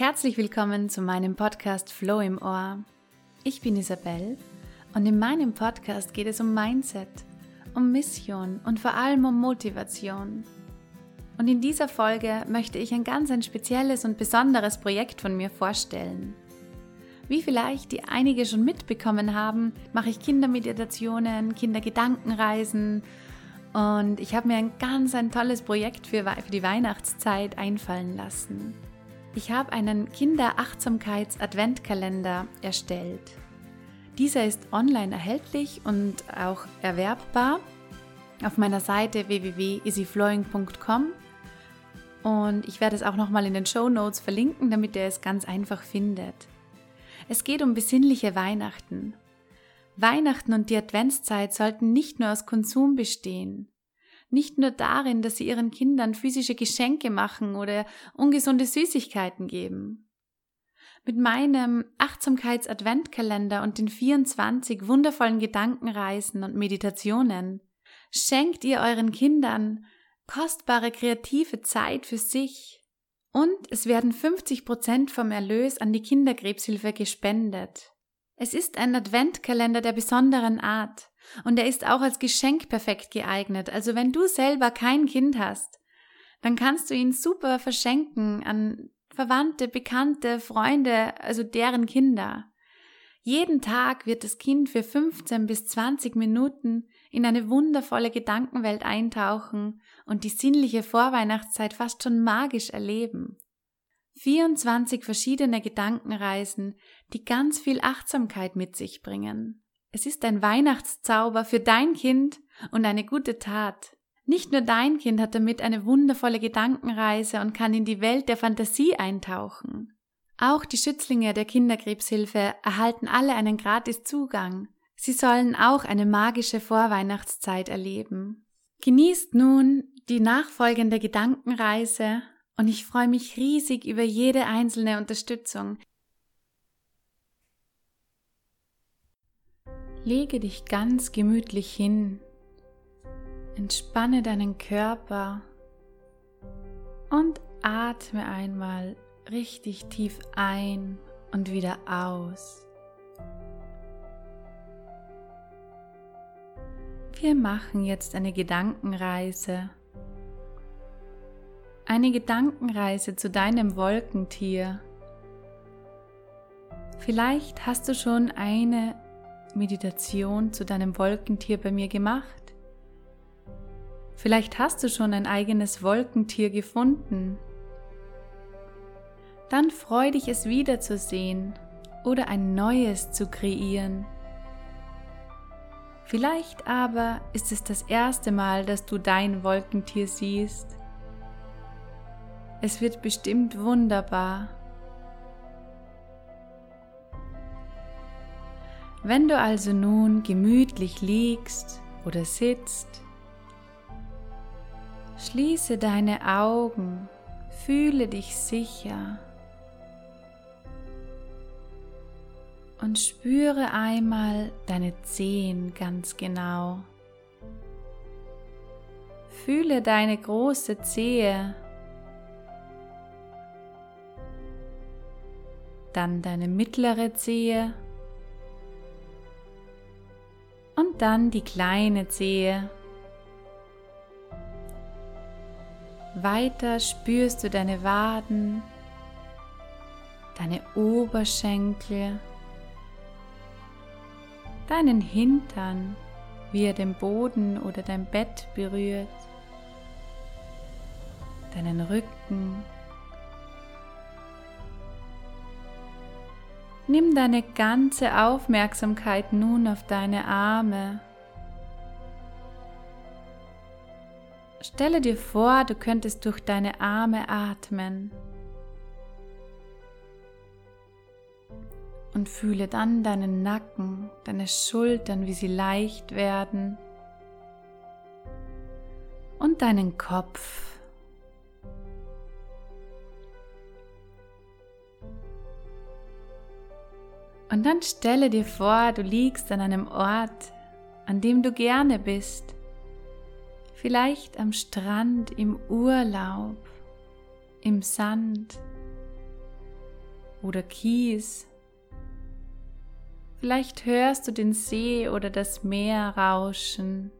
Herzlich willkommen zu meinem Podcast Flow im Ohr. Ich bin Isabel und in meinem Podcast geht es um Mindset, um Mission und vor allem um Motivation. Und in dieser Folge möchte ich ein ganz ein spezielles und besonderes Projekt von mir vorstellen. Wie vielleicht die einige schon mitbekommen haben, mache ich Kindermeditationen, Kindergedankenreisen und ich habe mir ein ganz ein tolles Projekt für, für die Weihnachtszeit einfallen lassen. Ich habe einen Kinderachtsamkeits-Adventkalender erstellt. Dieser ist online erhältlich und auch erwerbbar auf meiner Seite www.easyflowing.com und ich werde es auch nochmal in den Show Notes verlinken, damit ihr es ganz einfach findet. Es geht um besinnliche Weihnachten. Weihnachten und die Adventszeit sollten nicht nur aus Konsum bestehen nicht nur darin, dass sie ihren Kindern physische Geschenke machen oder ungesunde Süßigkeiten geben. Mit meinem Achtsamkeits-Adventkalender und den 24 wundervollen Gedankenreisen und Meditationen schenkt ihr euren Kindern kostbare kreative Zeit für sich und es werden 50 Prozent vom Erlös an die Kinderkrebshilfe gespendet. Es ist ein Adventkalender der besonderen Art. Und er ist auch als Geschenk perfekt geeignet. Also wenn du selber kein Kind hast, dann kannst du ihn super verschenken an Verwandte, Bekannte, Freunde, also deren Kinder. Jeden Tag wird das Kind für 15 bis 20 Minuten in eine wundervolle Gedankenwelt eintauchen und die sinnliche Vorweihnachtszeit fast schon magisch erleben. 24 verschiedene Gedankenreisen, die ganz viel Achtsamkeit mit sich bringen. Es ist ein Weihnachtszauber für dein Kind und eine gute Tat. Nicht nur dein Kind hat damit eine wundervolle Gedankenreise und kann in die Welt der Fantasie eintauchen. Auch die Schützlinge der Kinderkrebshilfe erhalten alle einen gratis Zugang. Sie sollen auch eine magische Vorweihnachtszeit erleben. Genießt nun die nachfolgende Gedankenreise und ich freue mich riesig über jede einzelne Unterstützung. Lege dich ganz gemütlich hin, entspanne deinen Körper und atme einmal richtig tief ein und wieder aus. Wir machen jetzt eine Gedankenreise. Eine Gedankenreise zu deinem Wolkentier. Vielleicht hast du schon eine Meditation zu deinem Wolkentier bei mir gemacht? Vielleicht hast du schon ein eigenes Wolkentier gefunden. Dann freu dich es wiederzusehen oder ein neues zu kreieren. Vielleicht aber ist es das erste Mal, dass du dein Wolkentier siehst. Es wird bestimmt wunderbar. Wenn du also nun gemütlich liegst oder sitzt, schließe deine Augen, fühle dich sicher und spüre einmal deine Zehen ganz genau. Fühle deine große Zehe, dann deine mittlere Zehe dann die kleine Zehe. Weiter spürst du deine Waden, deine Oberschenkel, deinen Hintern, wie er den Boden oder dein Bett berührt, deinen Rücken, Nimm deine ganze Aufmerksamkeit nun auf deine Arme. Stelle dir vor, du könntest durch deine Arme atmen. Und fühle dann deinen Nacken, deine Schultern, wie sie leicht werden. Und deinen Kopf. Und dann stelle dir vor, du liegst an einem Ort, an dem du gerne bist. Vielleicht am Strand, im Urlaub, im Sand. oder Kies. Vielleicht hörst du den See oder das Meer rauschen,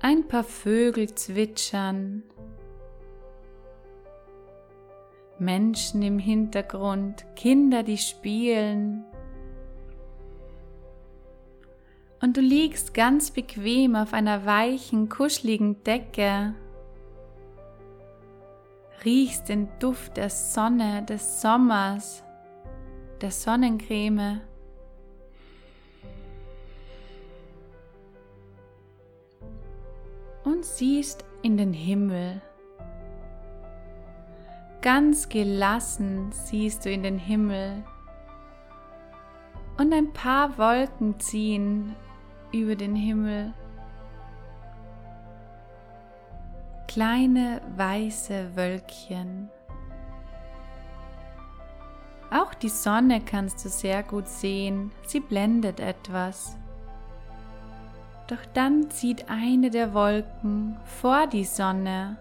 ein paar Vögel zwitschern, Menschen im Hintergrund, Kinder, die spielen. Und du liegst ganz bequem auf einer weichen, kuscheligen Decke, riechst den Duft der Sonne, des Sommers der Sonnencreme. Und siehst in den Himmel. Ganz gelassen siehst du in den Himmel. Und ein paar Wolken ziehen über den Himmel. Kleine weiße Wölkchen. Auch die Sonne kannst du sehr gut sehen, sie blendet etwas. Doch dann zieht eine der Wolken vor die Sonne,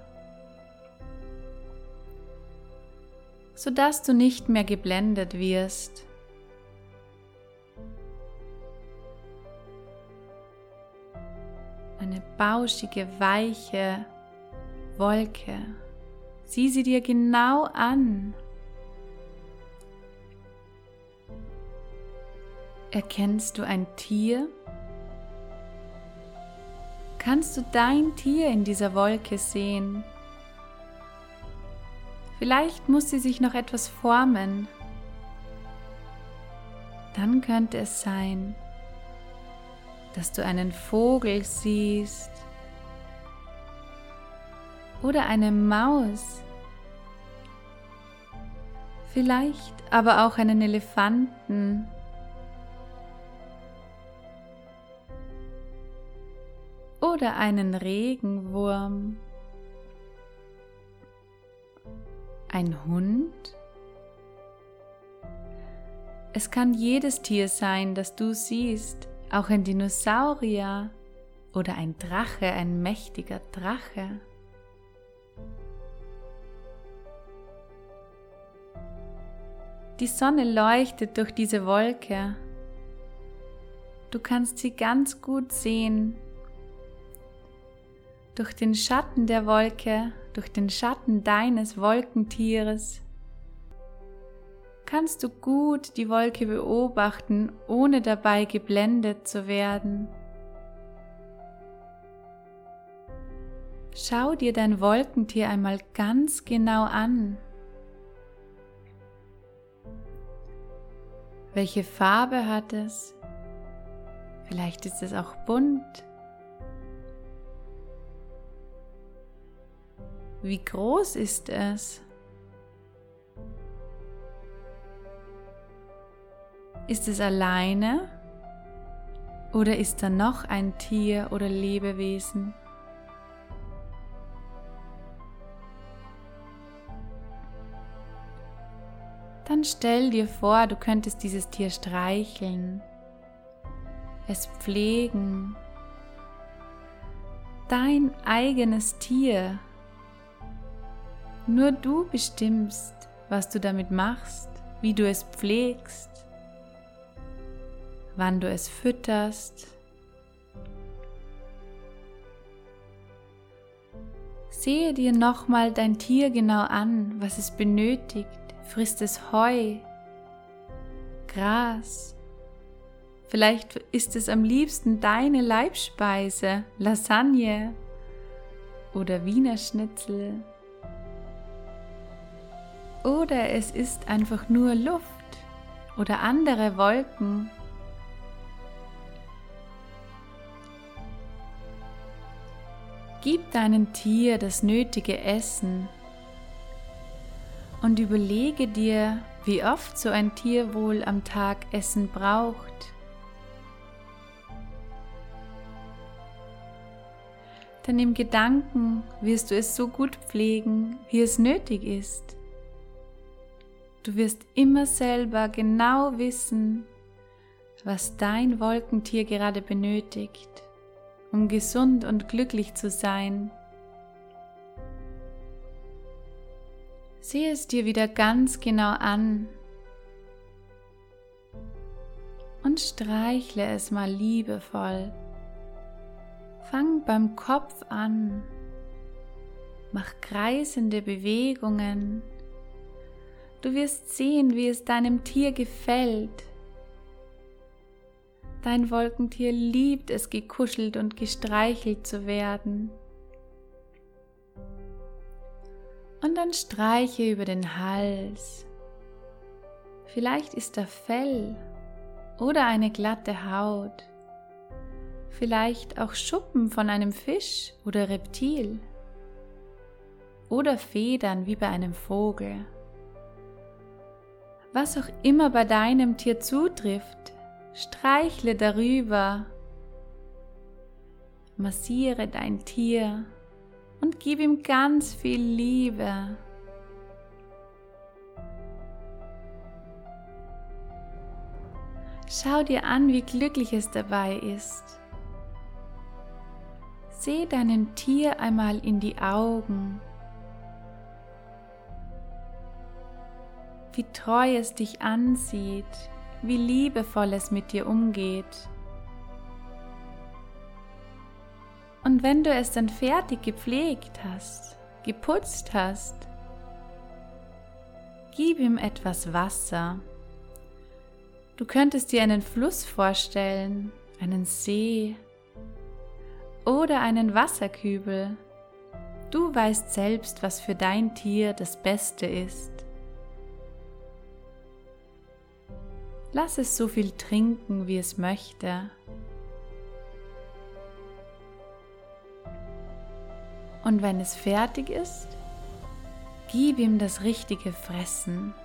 sodass du nicht mehr geblendet wirst. Eine bauschige, weiche Wolke. Sieh sie dir genau an. Erkennst du ein Tier? Kannst du dein Tier in dieser Wolke sehen? Vielleicht muss sie sich noch etwas formen. Dann könnte es sein, dass du einen Vogel siehst oder eine Maus. Vielleicht aber auch einen Elefanten oder einen Regenwurm, ein Hund. Es kann jedes Tier sein, das du siehst, auch ein Dinosaurier oder ein Drache, ein mächtiger Drache. Die Sonne leuchtet durch diese Wolke. Du kannst sie ganz gut sehen durch den Schatten der Wolke, durch den Schatten deines Wolkentieres, kannst du gut die Wolke beobachten, ohne dabei geblendet zu werden. Schau dir dein Wolkentier einmal ganz genau an. Welche Farbe hat es? Vielleicht ist es auch bunt Wie groß ist es? Ist es alleine oder ist da noch ein Tier oder Lebewesen? Dann stell dir vor, du könntest dieses Tier streicheln, es pflegen, dein eigenes Tier nur du bestimmst, was du damit machst, wie du es pflegst, wann du es fütterst. Sehe dir nochmal dein Tier genau an, was es benötigt. Frisst es Heu, Gras. Vielleicht ist es am liebsten deine Leibspeise, Lasagne oder Wiener Schnitzel oder es ist einfach nur Luft oder andere Wolken. Gib deinem Tier das nötige Essen und überlege dir, wie oft so ein Tier wohl am Tag Essen braucht. Denn im Gedanken wirst du es so gut pflegen, wie es nötig ist. Du wirst immer selber genau wissen, was dein Wolkentier gerade benötigt, um gesund und glücklich zu sein. Sehe es dir wieder ganz genau an und streichle es mal liebevoll. Fang beim Kopf an, mach kreisende Bewegungen. Du wirst sehen, wie es deinem Tier gefällt. Dein Wolkentier liebt es, gekuschelt und gestreichelt zu werden. Und dann streiche über den Hals. Vielleicht ist da Fell oder eine glatte Haut. Vielleicht auch Schuppen von einem Fisch oder Reptil. Oder Federn wie bei einem Vogel. Was auch immer bei deinem Tier zutrifft, streichle darüber. Massiere dein Tier und gib ihm ganz viel Liebe. Schau dir an, wie glücklich es dabei ist. Seh deinem Tier einmal in die Augen. Wie treu es dich ansieht, wie liebevoll es mit dir umgeht. Und wenn du es dann fertig gepflegt hast, geputzt hast, gib ihm etwas Wasser. Du könntest dir einen Fluss vorstellen, einen See oder einen Wasserkübel. Du weißt selbst, was für dein Tier das Beste ist. Lass es so viel trinken, wie es möchte. Und wenn es fertig ist, gib ihm das richtige Fressen.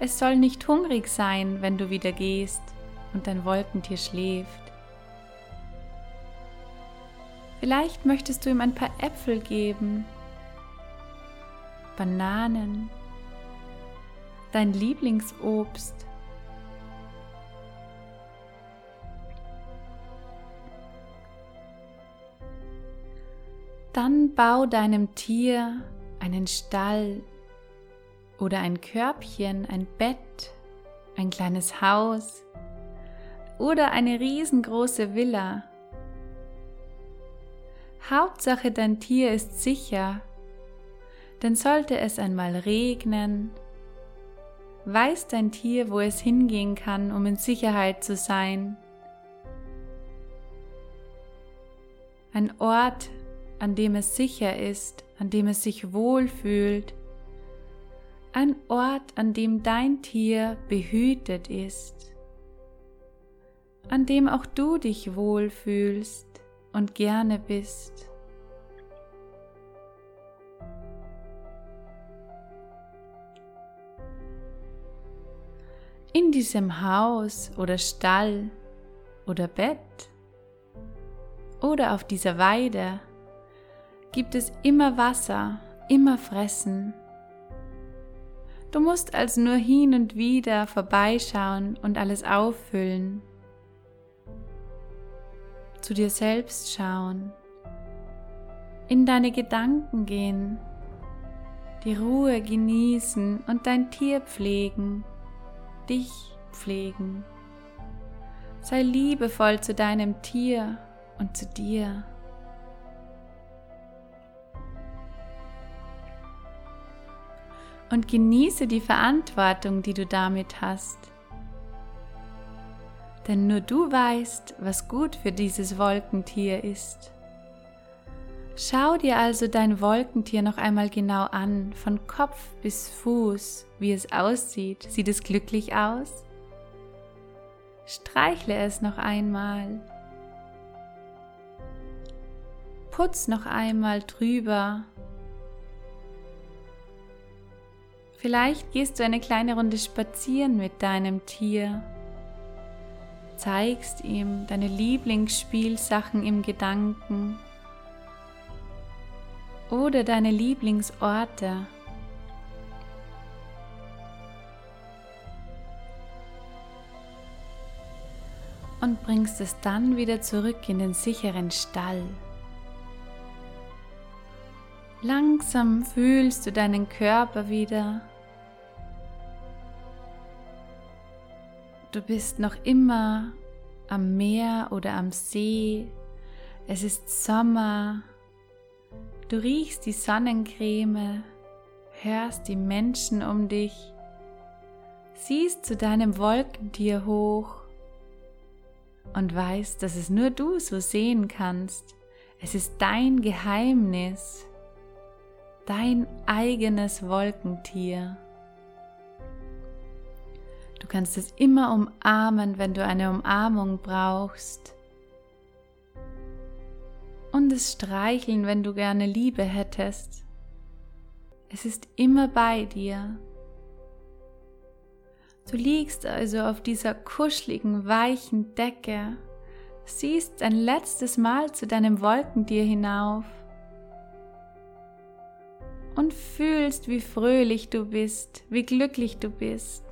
Es soll nicht hungrig sein, wenn du wieder gehst und dein Wolkentier schläft. Vielleicht möchtest du ihm ein paar Äpfel geben, Bananen, dein Lieblingsobst. Dann bau deinem Tier einen Stall oder ein Körbchen, ein Bett, ein kleines Haus oder eine riesengroße Villa. Hauptsache dein Tier ist sicher, denn sollte es einmal regnen, weiß dein Tier, wo es hingehen kann, um in Sicherheit zu sein. Ein Ort, an dem es sicher ist, an dem es sich wohlfühlt, ein Ort, an dem dein Tier behütet ist, an dem auch du dich wohlfühlst und gerne bist. Diesem Haus oder Stall oder Bett oder auf dieser Weide gibt es immer Wasser, immer Fressen. Du musst also nur hin und wieder vorbeischauen und alles auffüllen. Zu dir selbst schauen, in deine Gedanken gehen, die Ruhe genießen und dein Tier pflegen, dich pflegen. Sei liebevoll zu deinem Tier und zu dir. und genieße die Verantwortung, die du damit hast. Denn nur du weißt, was gut für dieses Wolkentier ist. Schau dir also dein Wolkentier noch einmal genau an, von Kopf bis Fuß, wie es aussieht. Sieht es glücklich aus? Streichle es noch einmal. Putz noch einmal drüber Vielleicht gehst du eine kleine Runde spazieren mit deinem Tier, zeigst ihm deine Lieblingsspielsachen im Gedanken oder deine Lieblingsorte. Und bringst es dann wieder zurück in den sicheren Stall. Langsam fühlst du deinen Körper wieder. Du bist noch immer am Meer oder am See. Es ist Sommer. Du riechst die Sonnencreme, hörst die Menschen um dich, siehst zu deinem Wolkentier hoch und weißt, dass es nur du so sehen kannst. Es ist dein Geheimnis, dein eigenes Wolkentier. Du kannst es immer umarmen, wenn du eine Umarmung brauchst. Und es streicheln, wenn du gerne Liebe hättest. Es ist immer bei dir. Du liegst also auf dieser kuscheligen, weichen Decke, siehst ein letztes Mal zu deinem Wolkentier hinauf und fühlst, wie fröhlich du bist, wie glücklich du bist.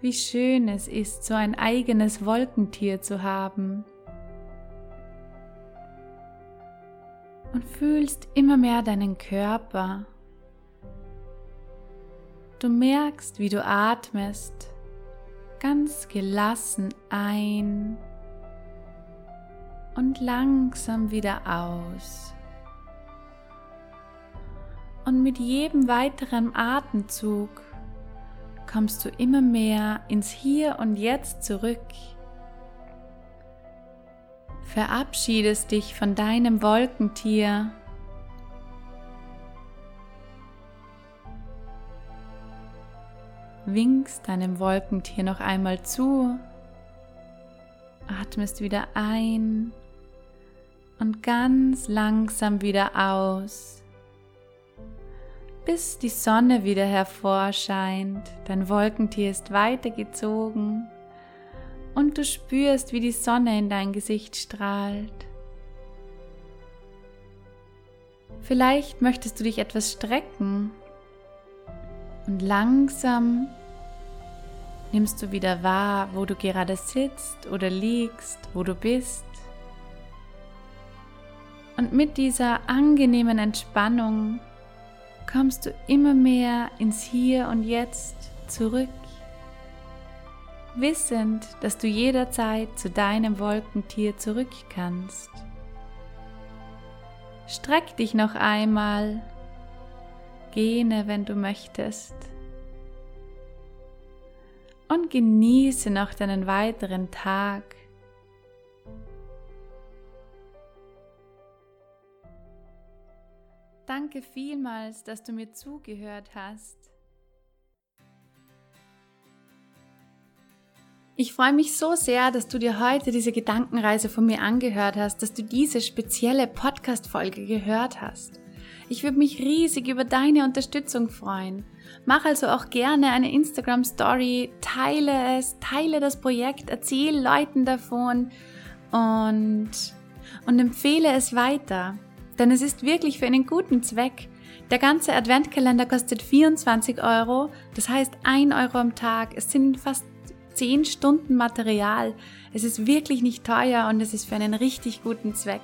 Wie schön es ist, so ein eigenes Wolkentier zu haben. Und fühlst immer mehr deinen Körper. Du merkst, wie du atmest, ganz gelassen ein und langsam wieder aus. Und mit jedem weiteren Atemzug kommst du immer mehr ins Hier und Jetzt zurück. Verabschiedest dich von deinem Wolkentier. Winkst deinem Wolkentier noch einmal zu. Atmest wieder ein und ganz langsam wieder aus bis die Sonne wieder hervorscheint. Dein Wolkentier ist weitergezogen und du spürst, wie die Sonne in dein Gesicht strahlt. Vielleicht möchtest du dich etwas strecken und langsam nimmst du wieder wahr, wo du gerade sitzt oder liegst, wo du bist. Und mit dieser angenehmen Entspannung kommst du immer mehr ins Hier und Jetzt zurück, wissend, dass du jederzeit zu deinem Wolkentier zurück kannst. Streck dich noch einmal, gähne, wenn du möchtest, und genieße noch deinen weiteren Tag Danke vielmals, dass du mir zugehört hast. Ich freue mich so sehr, dass du dir heute diese Gedankenreise von mir angehört hast, dass du diese spezielle Podcast-Folge gehört hast. Ich würde mich riesig über deine Unterstützung freuen. Mach also auch gerne eine Instagram-Story, teile es, teile das Projekt, erzähl Leuten davon und, und empfehle es weiter denn es ist wirklich für einen guten Zweck. Der ganze Adventkalender kostet 24 Euro, das heißt 1 Euro am Tag. Es sind fast 10 Stunden Material. Es ist wirklich nicht teuer und es ist für einen richtig guten Zweck.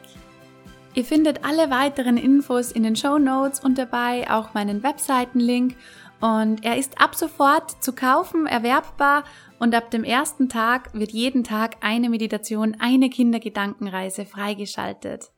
Ihr findet alle weiteren Infos in den Show Notes und dabei auch meinen Webseitenlink. Und er ist ab sofort zu kaufen, erwerbbar und ab dem ersten Tag wird jeden Tag eine Meditation, eine Kindergedankenreise freigeschaltet.